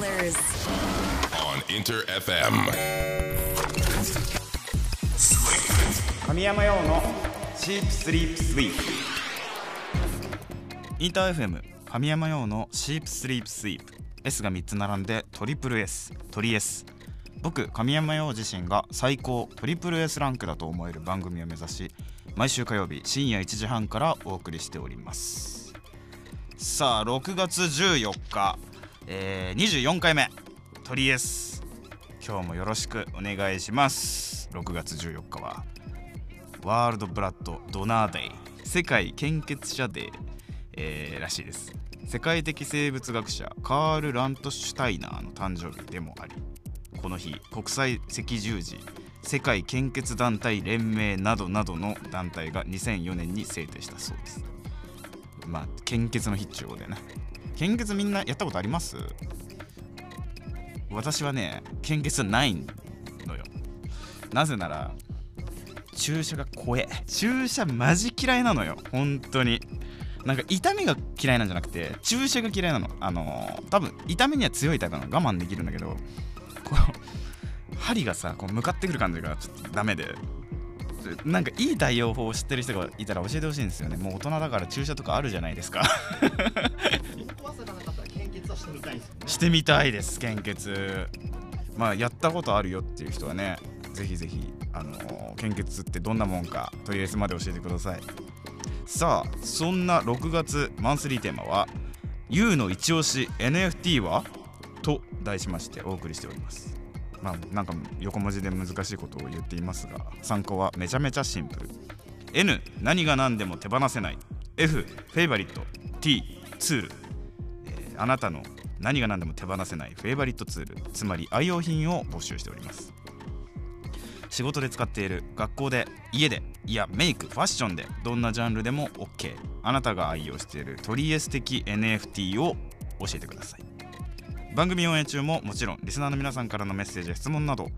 Killers. on Inter FM. 神山用のシープスリープスイープインター FM 神山用のシープスリープスイープ S が3つ並んでトリプル S トリ S 僕神山用自身が最高トリプル S ランクだと思える番組を目指し毎週火曜日深夜1時半からお送りしております。さあ6月14日、えー、24回目。トリ S 今日もよろしくお願いします。6月14日はワールドブラッドドナーデイ。世界献血者デー、えーらしいです。世界的生物学者カール・ラントシュタイナーの誕生日でもありこの日国際赤十字世界献血団体連盟などなどの団体が2004年に制定したそうです。まあ献血の日っちゅうことでね。献血みんなやったことあります？私はね献血ないのよ。なぜなら注射が怖え。注射マジ嫌いなのよ。本当に。なんか痛みが嫌いなんじゃなくて注射が嫌いなの。あのー多分痛みには強いタイプなの。我慢できるんだけどこう針がさこう向かってくる感じがちょっとダメで。なんかいい対応法を知ってる人がいたら教えてほしいんですよね。もう大人だから注射とかあるじゃないですか。してみたいです献血。まあやったことあるよっていう人はねぜひぜひあのー献血ってどんなもんかとりあえずまで教えてください。さあそんな6月マンスリーテーマは「YOU の一押し NFT は?」と題しましてお送りしております。まあなんか横文字で難しいことを言っていますが参考はめちゃめちゃシンプル。N 何が何でも手放せない。F フェイバリット。T ツール。あなたの何が何でも手放せないフェイバリットツールつまり愛用品を募集しております。仕事で使っている学校で家でいやメイクファッションでどんなジャンルでも OK あなたが愛用しているトリエス的 NFT を教えてください。番組応援中ももちろんリスナーの皆さんからのメッセージや質問など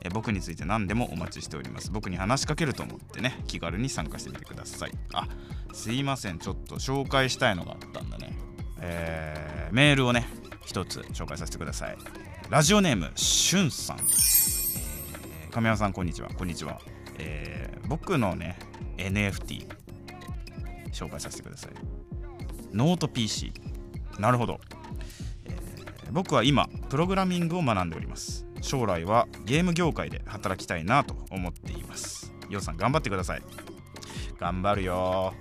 え僕について何でもお待ちしております。僕に話しかけると思ってね気軽に参加してみてください。あすいません。ちょっと紹介したいのがあったんだね。えーメールをね一つ紹介させてください。ラジオネームしゅんさん、え亀山さんこんにちは。こんにちは、えー僕のね NFT 紹介させてください。ノート PC なるほど、えー僕は今プログラミングを学んでおります。将来はゲーム業界で働きたいなと思っています。ようさん頑張ってください。頑張るよ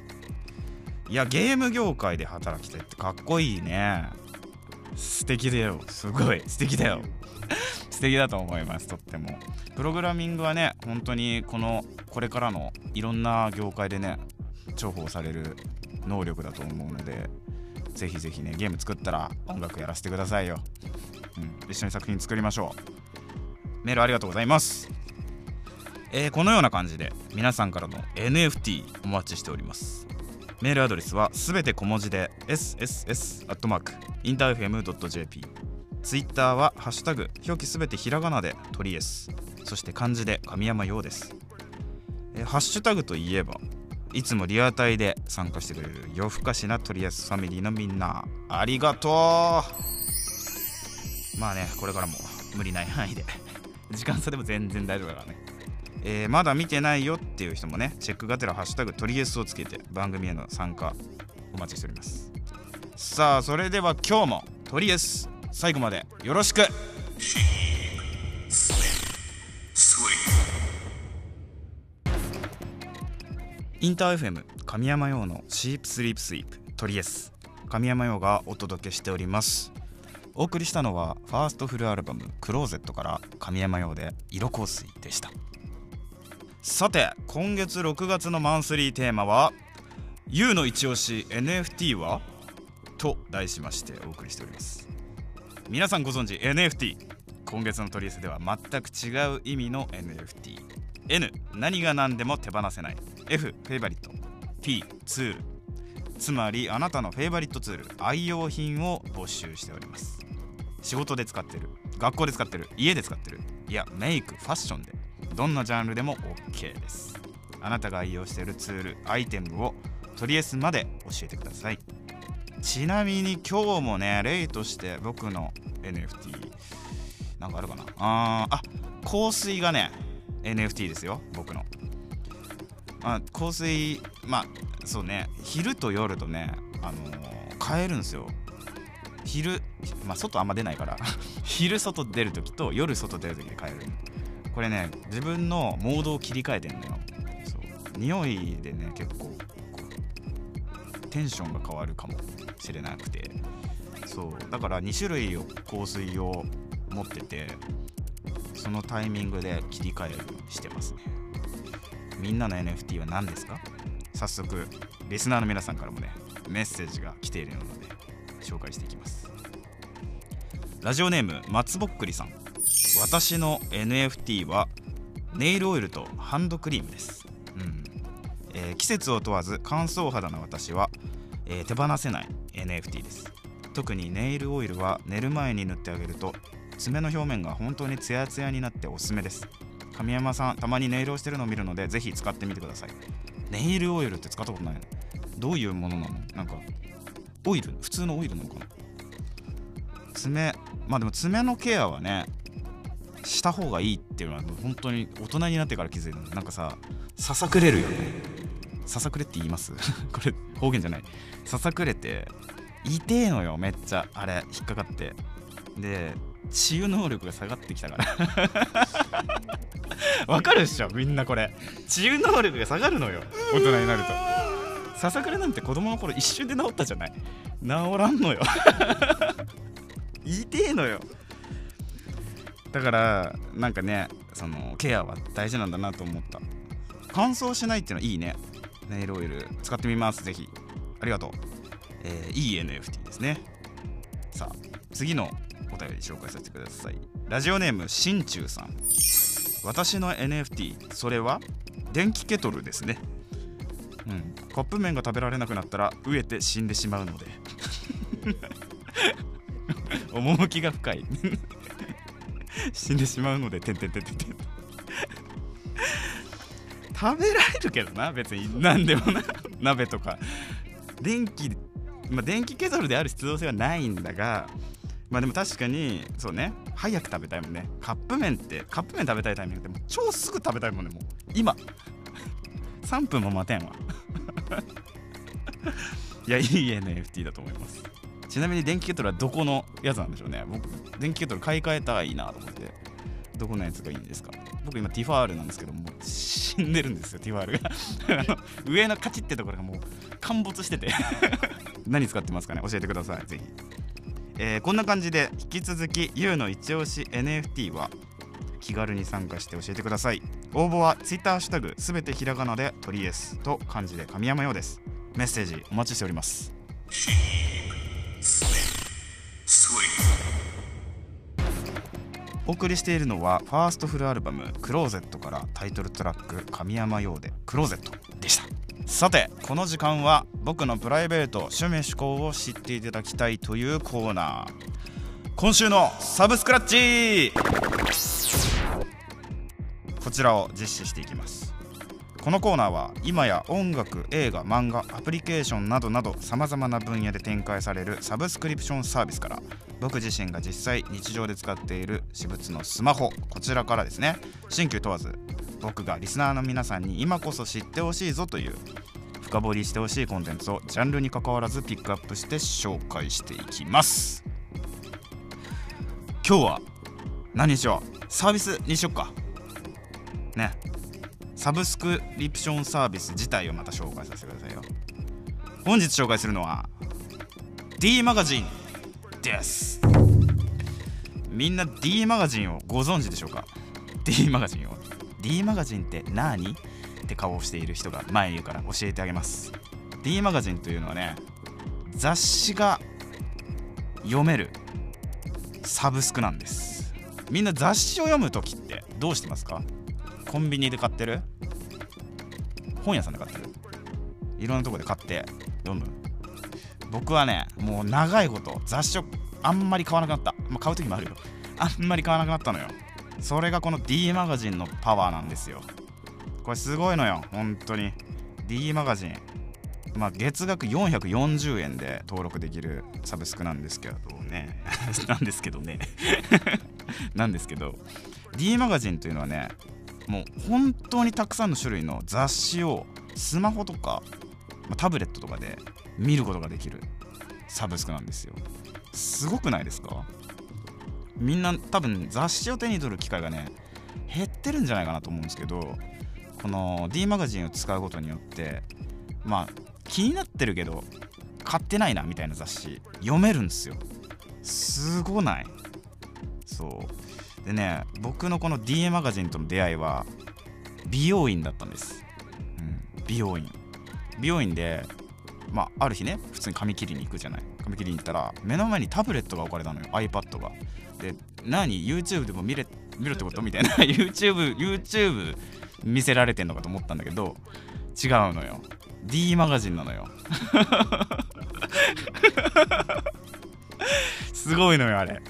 いやゲーム業界で働きたいってかっこいいね。素敵だよ。すごい。素敵だよ。素敵だと思いますとっても。プログラミングはね本当にこのこれからのいろんな業界でね重宝される能力だと思うのでぜひぜひねゲーム作ったら音楽やらせてくださいよ、うん、一緒に作品作りましょう。メールありがとうございます。えーこのような感じで皆さんからの NFT お待ちしております。メールアドレスはすべて小文字で sss.interfm.jp ツイッターはハッシュタグ表記すべてひらがなでトリエス。そして漢字で神山陽です、えハッシュタグといえばいつもリアタイで参加してくれる夜更かしなトリエスファミリーのみんな。ありがとう。まあねこれからも無理ない範囲で。時間差でも全然大丈夫だからね。えーまだ見てないよっていう人もねチェックがてら「ハッシュタグトリエス」をつけて番組への参加お待ちしております。さあそれでは今日もトリエス最後までよろしく。インター FM 神山用のシープスリープスイープトリエス。神山用がお届けしております。お送りしたのはファーストフルアルバム「クローゼット」から神山用で「色香水」でした。さて今月6月のマンスリーテーマは「YOU の一押し NFT は?」と題しましてお送りしております。皆さんご存知 NFT 今月の取り寄せでは全く違う意味の NFT N 何が何でも手放せない。F フェイバリット。T ツール。つまりあなたのフェイバリットツール愛用品を募集しております。仕事で使ってる学校で使ってる家で使ってるいやメイクファッションで。どんなジャンルでも OK です。あなたが愛用しているツールアイテムをトリエスまで教えてください。ちなみに今日もね例として僕の NFT なんかあるかな？あーあ香水がね NFT ですよ僕の。あ香水まあそうね昼と夜とねあのー買えるんですよ。昼まあ外あんま出ないから。昼外出るときと夜外出るときで買える。これね自分のモードを切り替えてんのよ。そう。匂いでね結構テンションが変わるかもしれなくて。そう。だから2種類を香水を持っててそのタイミングで切り替えしてますね。みんなの NFT は何ですか？早速リスナーの皆さんからもねメッセージが来ているので紹介していきます。ラジオネーム松ぼっくりさん。私の NFT はネイルオイルとハンドクリームです、うん。えー季節を問わず乾燥肌の私は、えー手放せない NFT です。特にネイルオイルは寝る前に塗ってあげると爪の表面が本当にツヤツヤになっておすすめです。神山さんたまにネイルをしてるのを見るのでぜひ使ってみてください。ネイルオイルって使ったことないの？どういうものなの？なんかオイル？普通のオイルなのかな？爪まあでも爪のケアはねした方がいいっていうのは本当に大人になってから気づいた。のなんかさささくれるよね。ささくれって言います？これ方言じゃない。ささくれて痛えのよめっちゃ。あれ引っかかって。で治癒能力が下がってきたから。わかるっしょみんなこれ。治癒能力が下がるのよ大人になると。ささくれなんて子供の頃一瞬で治ったじゃない。治らんのよ。痛えのよ。だからなんかねそのケアは大事なんだなと思った。乾燥しないっていうのはいいね。ネイルオイル。使ってみます。ぜひ。ありがとう、えーいい NFT ですね。さあ次のお便り紹介させてください。ラジオネームしんちゅうさん。私の NFT それは電気ケトルですね。うん。カップ麺が食べられなくなったら飢えて死んでしまうので。趣が深い。死んでしまうのでてんてんてんてんてん。食べられるけどな別に。何でもな 鍋とか。電気まあ電気ケトルである必要性はないんだがまあでも確かにそうね。早く食べたいもんね。カップ麺ってカップ麺食べたいタイミングって超すぐ食べたいもんねもう。今。3分も待てんわ。いやいい NFT だと思います。ちなみに電気ケトルはどこのやつなんでしょうね。僕電気ケトル買い替えたいなと思って。どこのやつがいいんですか。僕今ティファールなんですけどもう死んでるんですよティファールが。あの上のカチってところがもう陥没してて。何使ってますかね。教えてくださいぜひ、えーこんな感じで引き続き YOU の一押し NFT は気軽に参加して教えてください。応募は Twitter シュタグすべてひらがなで「トリエス」と漢字で神山ようです。メッセージお待ちしております。お送りしているのはファーストフルアルバム「クローゼット」からタイトルトラック「神山用でクローゼット」でした。さてこの時間は僕のプライベート趣味趣向を知っていただきたいというコーナー。今週のサブスクラッチ。こちらを実施していきます。このコーナーは今や音楽映画漫画アプリケーションなどなどさまざまな分野で展開されるサブスクリプションサービスから僕自身が実際日常で使っている私物のスマホこちらからですね。新旧問わず僕がリスナーの皆さんに今こそ知ってほしいぞという深掘りしてほしいコンテンツをジャンルに関わらずピックアップして紹介していきます。今日は何にしよう？サービスにしよっか。ね。サブスクリプションサービス自体をまた紹介させてくださいよ。本日紹介するのは D マガジンです。みんな D マガジンをご存知でしょうか？D マガジンを。D マガジンって何？って顔をしている人が前にいるから教えてあげます。D マガジンというのはね雑誌が読めるサブスクなんです。みんな雑誌を読む時ってどうしてますか？コンビニで買ってる？本屋さんで買ってる？いろんなとこで買って読む僕はねもう長いこと雑誌をあんまり買わなくなった、まあ、買う時もあるよ。あんまり買わなくなったのよ。それがこの D マガジンのパワーなんですよ。これすごいのよ本当に。D マガジン。まあ、月額440円で登録できるサブスクなんですけどね。なんですけどね。なんですけど D マガジンというのはねもう本当にたくさんの種類の雑誌をスマホとか、ま、タブレットとかで見ることができるサブスクなんですよ。すごくないですか？みんな多分雑誌を手に取る機会がね減ってるんじゃないかなと思うんですけどこの D マガジンを使うことによってまあ気になってるけど買ってないなみたいな雑誌読めるんですよ。すごない。そう。でね僕のこの D マガジンとの出会いは美容院だったんです、うん、美容院。美容院でまあある日ね普通に髪切りに行くじゃない。髪切りに行ったら目の前にタブレットが置かれたのよ。iPad が。で何？YouTube でも見れ見るってこと？みたいな。YouTube YouTube 見せられてんのかと思ったんだけど違うのよ。D マガジンなのよ。すごいのよあれ、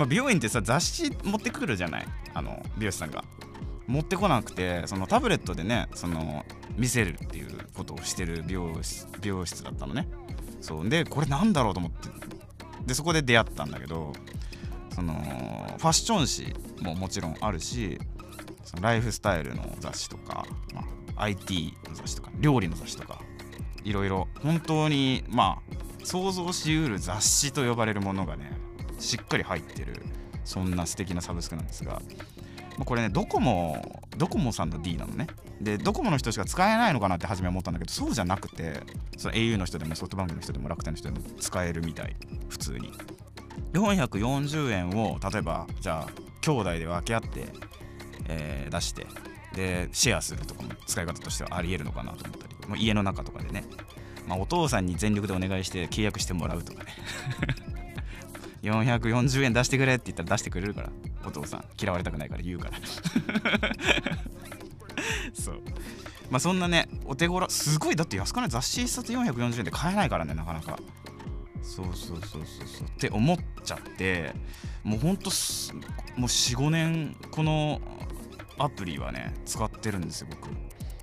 まあ、美容院ってさ雑誌持ってくるじゃない？あの美容師さんが。持ってこなくてそのタブレットでねその見せるっていうことをしてる美容室美容室だったのね。そうでこれなんだろうと思って。でそこで出会ったんだけどそのファッション誌ももちろんあるしそのライフスタイルの雑誌とか、まあ、IT の雑誌とか料理の雑誌とかいろいろ本当にまあ想像しうる雑誌と呼ばれるものがねしっかり入ってるそんな素敵なサブスクなんですが、これねドコモドコモさんの D なのね。でドコモの人しか使えないのかなって初め思ったんだけどそうじゃなくてその au の人でもソフトバンクの人でも楽天の人でも使えるみたい普通に。440円を例えばじゃあ兄弟で分け合って、えー出してでシェアするとかも使い方としてはありえるのかなと思ったり。もう家の中とかでね、まあ、お父さんに全力でお願いして契約してもらうとかね。440円出してくれって言ったら出してくれるからお父さん。嫌われたくないから言うから。そう。まあそんなねお手頃すごいだって安くない。雑誌1冊440円で買えないからねなかなか。そうそうそうそうそう。って思っちゃってもうほんともう45年このアプリはね使ってるんですよ僕。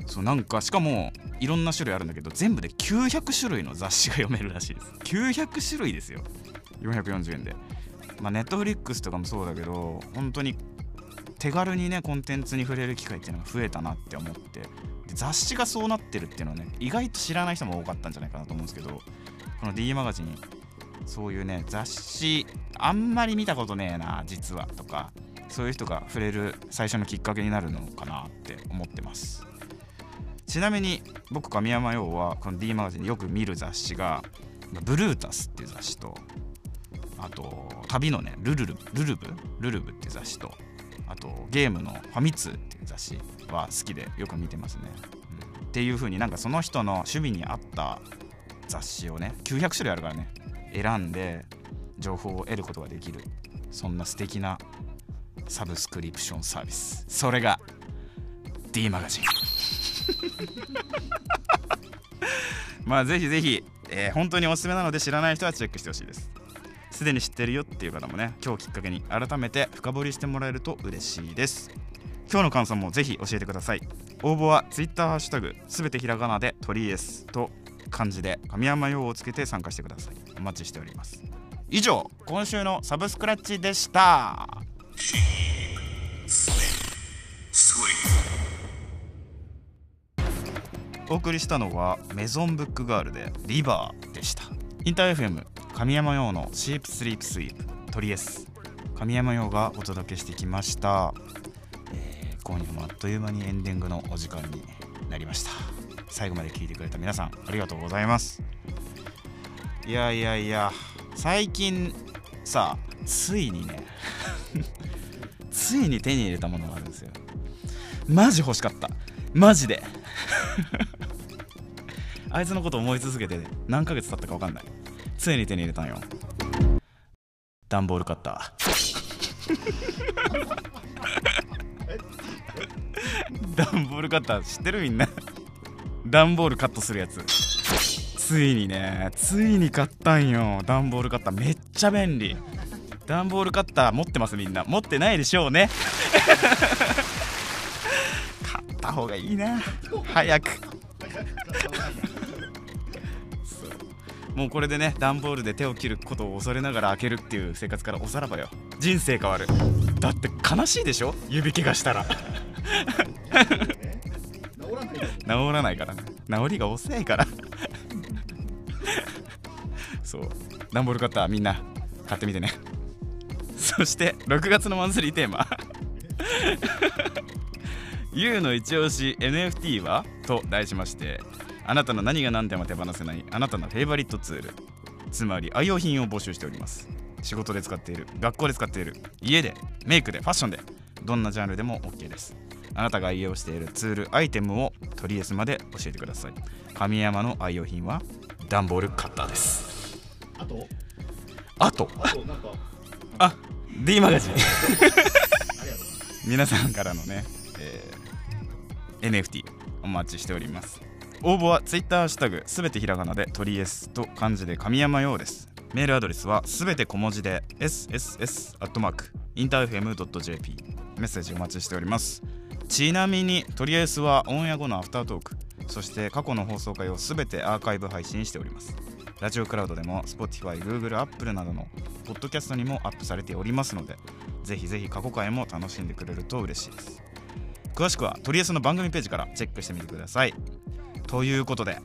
そうなんかしかもいろんな種類あるんだけど全部で900種類の雑誌が読めるらしいです。900種類ですよ。440円で。まあネットフリックスとかもそうだけど本当に手軽にねコンテンツに触れる機会っていうのが増えたなって思って。で雑誌がそうなってるっていうのはね意外と知らない人も多かったんじゃないかなと思うんですけどこの D マガジンそういうね雑誌あんまり見たことねえな実はとかそういう人が触れる最初のきっかけになるのかなって思ってます。ちなみに僕神山陽はこの D マガジンよく見る雑誌がブルータスっていう雑誌とあと旅のねルルルルルブ？ルルブって雑誌とあとゲームのファミ通っていう雑誌は好きでよく見てますね、うん。っていう風になんかその人の趣味に合った雑誌をね900種類あるからね選んで情報を得ることができるそんな素敵なサブスクリプションサービス。それが D マガジン。まあぜひぜひ、えー本当におすすめなので知らない人はチェックしてほしいです。すでに知ってるよっていう方もね今日きっかけに改めて深掘りしてもらえると嬉しいです。今日の感想もぜひ教えてください。応募は Twitter ハッシュタグすべてひらがなでトリエスと漢字で神山用をつけて参加してください。お待ちしております。以上今週のサブスクラッチでした。お送りしたのはメゾンブックガールでリバーでした。インター FM 神山用のシープスリープスイープトリエス。神山用がお届けしてきました、えー今夜もあっという間にエンディングのお時間になりました。最後まで聞いてくれた皆さんありがとうございます。いやいやいや最近さついにね ついに手に入れたものがあるんですよ。マジ欲しかった。マジで。あいつのこと思い続けて何ヶ月経ったか分かんない。ついに手に入れたんよ。段ボールカッター段ボールカッター知ってるみんな。段ボールカットするやつ。ついにねついに買ったんよ。段ボールカッターめっちゃ便利。段ボールカッター持ってますみんな。持ってないでしょうね。買った方がいいな。早く。もうこれでね段ボールで手を切ることを恐れながら開けるっていう生活からおさらばよ。人生変わる。だって悲しいでしょ？指怪我したら。治らないから。ね治りが遅いから。そう。段ボールカッターみんな。買ってみてね。そして6月のマンスリーテーマ。YOU の一押し NFT は？と題しまして。あなたの何が何でも手放せないあなたのフェイバリットツール。つまり愛用品を募集しております。仕事で使っている学校で使っている家でメイクでファッションでどんなジャンルでも OK です。あなたが愛用しているツールアイテムをとりあえずまで教えてください。神山の愛用品は段ボールカッターです。あと？あと？あ D マガジン。皆さんからのね、えー NFT お待ちしております応募は Twitter ハッシュタグすべてひらがなで鳥 S と漢字で神山用です。メールアドレスはすべて小文字で sss.interfm.jp メッセージお待ちしております。ちなみにとりあえずはオンエア後のアフタートーク。そして過去の放送回をすべてアーカイブ配信しております。ラジオクラウドでも Spotify、Google、Apple などのポッドキャストにもアップされておりますのでぜひぜひ過去回も楽しんでくれると嬉しいです。詳しくはとりあえずの番組ページからチェックしてみてください。ということで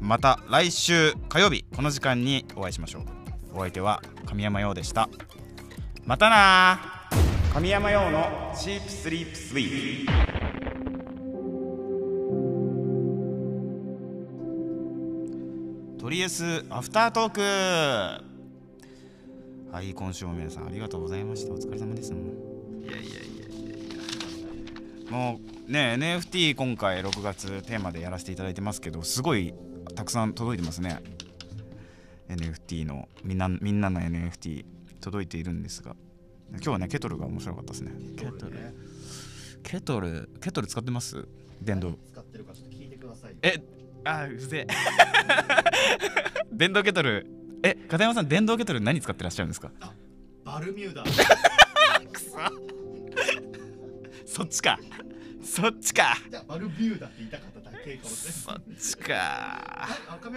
また来週火曜日この時間にお会いしましょう。お相手は神山陽でした。またな神山陽のチープスリープスイー。プとりあえずアフタートーク。はい今週も皆さんありがとうございました。お疲れ様です。もういやいやいやいやいや。もうね NFT 今回6月テーマでやらせていただいてますけどすごいたくさん届いてますね。NFT のみんなみんなの NFT 届いているんですが。今日はねケトルが面白かったですね。ケトルね。ケトルケトル使ってます？電動。使ってるかちょっと聞いてください。えあうぜえ。電動ケトル。え片山さん電動ケトル何使ってらっしゃるんですか？バルミューダ。そっちか。そっちか。じゃあバルミューダって言いたかっただけかもしれそっちか。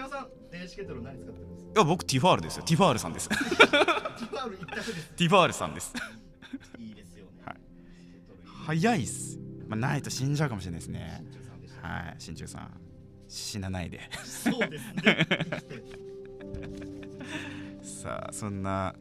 さん電子ケトル何使ってるんです？かいや僕ティファールですよ。ティファールさんです。テティファール一択ですィファールさんです。いいですよね。はい。早いっす、まあ、ないと死んじゃうかもしれないですね。はい。真鍮さん。死なないで。そうですね。さあそんな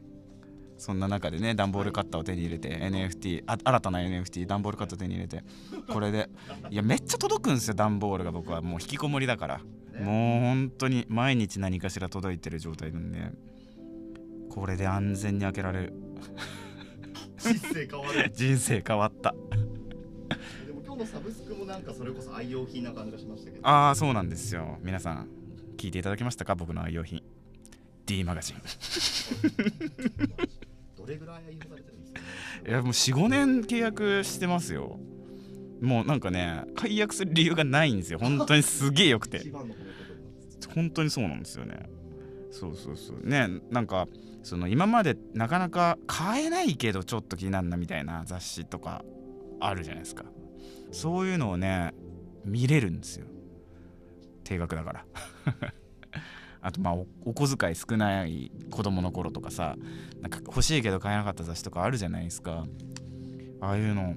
そんな中でね段ボールカッターを手に入れて NFT あ新たな NFT 段ボールカッターを手に入れてこれでいやめっちゃ届くんですよ段ボールが僕はもう引きこもりだから。もう本当に毎日何かしら届いてる状態なんで。これで安全に開けられる。人生変わる。人生変わった。でも今日のサブスクもなんかそれこそ愛用品な感じがしましたけど。ああそうなんですよ。皆さん聞いていただけましたか？僕の愛用品。D マガジン。ど れぐらい愛用されてるんですか？いやもう45年契約してますよ。もうなんかね解約する理由がないんですよ。本当にすげえよくて。本当にそうなんですよね。そうそうそう。ねなんかその今までなかなか買えないけどちょっと気になるなみたいな雑誌とかあるじゃないですか。そういうのをね見れるんですよ。定額だからあとまあおお小遣い少ない子供の頃とかさなんか欲しいけど買えなかった雑誌とかあるじゃないですか。ああいうの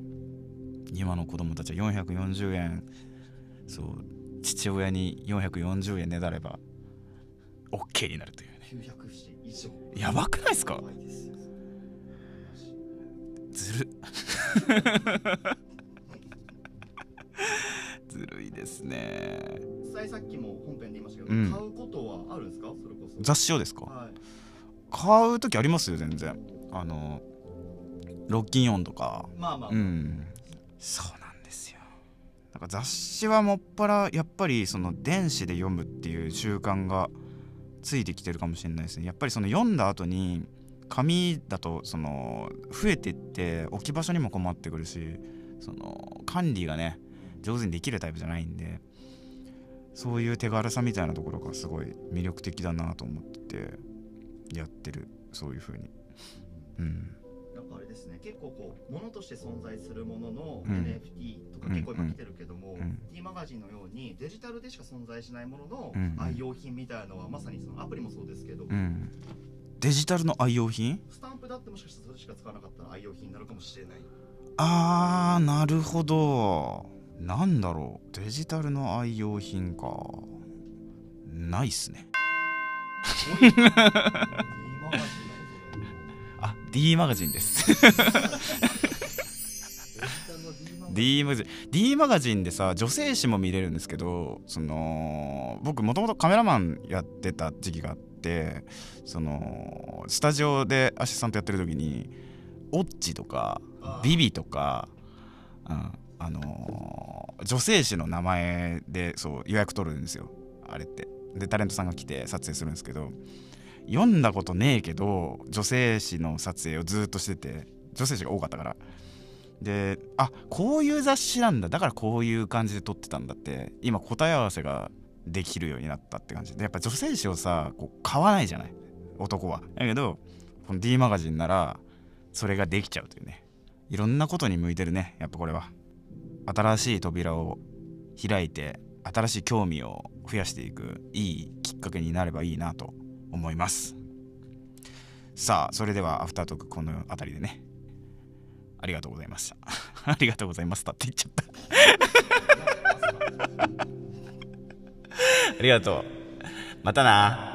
今の子供たちは440円。そう父親に440円ねだれば OK になるというね。900節以上。やばくないですかずる ずるいですね実際さっきも本編で言いましたけど、うん。買うことはあるんですか？それこそ。雑誌をですか？はい。買う時ありますよ全然。あのロッキンオンとか。まあまあ、うん。そうなんですよ。なんか雑誌はもっぱらやっぱりその電子で読むっていう習慣がついてきてるかもしれないですね。やっぱりその読んだ後に紙だとその増えてって置き場所にも困ってくるしその管理がね上手にできるタイプじゃないんでそういう手軽さみたいなところがすごい魅力的だなと思っててやってる。そういう風に。うん。なんかあれですね。結構こう物として存在するもののうん。NFT とか結構今来てるけども、うん。D マガジンのようにデジタルでしか存在しないもののうん。愛用品みたいなのはまさにそのアプリもそうですけど、うん。デジタルの愛用品？スタンプだってもしかしたらそれしか使わなかったら愛用品になるかもしれない。あーなるほどなんだろう？デジタルの愛用品か。ないっすね。あ D マガジンです。デジタルの D マガジン。D マガジン。でさ女性誌も見れるんですけどその僕もともとカメラマンやってた時期があってそのスタジオでアシスタントやってる時にオッチとかビビとか、うん、あのー女性誌の名前でそう予約取るんですよ。あれって。でタレントさんが来て撮影するんですけど読んだことねえけど女性誌の撮影をずっとしてて女性誌が多かったから。であこういう雑誌なんだ。だからこういう感じで撮ってたんだって今答え合わせができるようになったって感じ。でやっぱ女性誌をさこう買わないじゃない。男は。だけどこの D マガジンならそれができちゃうというね。いろんなことに向いてるね。やっぱこれは。新しい扉を開いて新しい興味を増やしていくいいきっかけになればいいなと思います。さあそれではアフタートークこの辺りでね。ありがとうございました。ありがとうございましたって言っちゃった。ありがとう。またな。